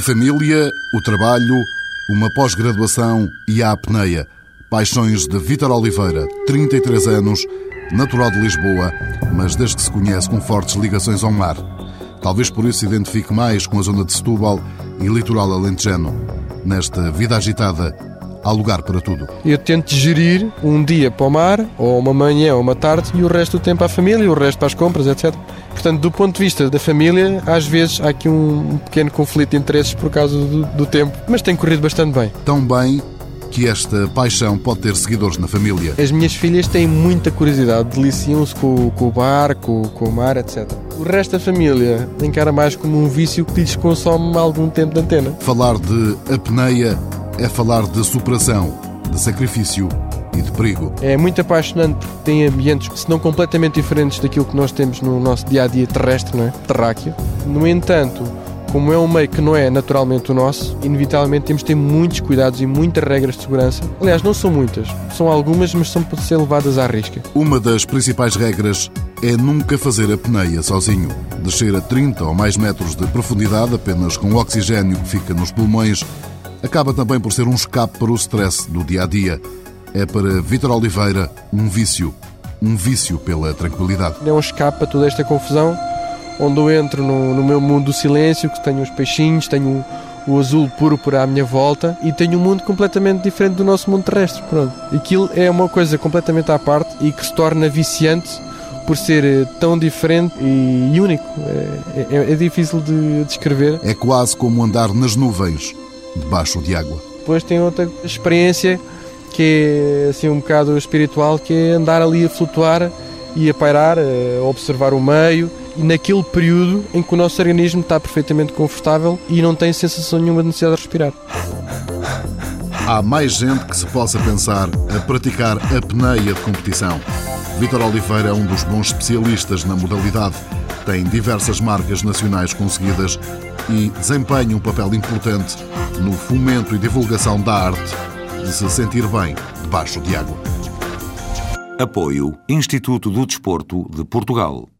A família, o trabalho, uma pós-graduação e a apneia. Paixões de Vítor Oliveira, 33 anos, natural de Lisboa, mas desde que se conhece com fortes ligações ao mar. Talvez por isso se identifique mais com a zona de Setúbal e litoral alentejano. Nesta vida agitada, há lugar para tudo. Eu tento gerir um dia para o mar, ou uma manhã ou uma tarde, e o resto do tempo à família, o resto para as compras, etc. Portanto, do ponto de vista da família, às vezes há aqui um pequeno conflito de interesses por causa do, do tempo, mas tem corrido bastante bem. Tão bem que esta paixão pode ter seguidores na família. As minhas filhas têm muita curiosidade, deliciam-se com, com, o bar, com, com, o mar, etc. O resto da família encara mais como um vício que lhes consome algum tempo de antena. Falar de apneia é falar de superação, de sacrifício e de perigo. É muito apaixonante porque tem ambientes, se não completamente diferentes daquilo que nós temos no nosso dia a dia terrestre, não é? terráqueo. No entanto, como é um meio que não é naturalmente o nosso, inevitavelmente temos de ter muitos cuidados e muitas regras de segurança. Aliás, não são muitas, são algumas, mas são para ser levadas à risca. Uma das principais regras é nunca fazer a peneia sozinho. Descer a 30 ou mais metros de profundidade, apenas com o oxigênio que fica nos pulmões, acaba também por ser um escape para o stress do dia a dia. É para Vítor Oliveira um vício, um vício pela tranquilidade. É um escape para toda esta confusão, onde eu entro no, no meu mundo do silêncio, que tenho os peixinhos, tenho o, azul puro por à minha volta e tenho um mundo completamente diferente do nosso mundo terrestre. Pronto. Aquilo é uma coisa completamente à parte e que se torna viciante por ser eh, tão diferente e único. É, é, é difícil de descrever. É quase como andar nas nuvens debaixo de água. Depois tem outra experiência que é assim um bocado espiritual, que é andar ali a flutuar e a pairar, a observar o meio naquele período em que o nosso organismo está perfeitamente confortável e não tem sensação nenhuma de necessidade de respirar. Há mais gente que se possa pensar a praticar a apneia de competição. Vítor Oliveira é um dos bons especialistas na modalidade. Tem diversas marcas nacionais conseguidas e desempenha um papel importante no fomento e divulgação da arte de se sentir bem debaixo de água. Apoio Instituto do Desporto de Portugal.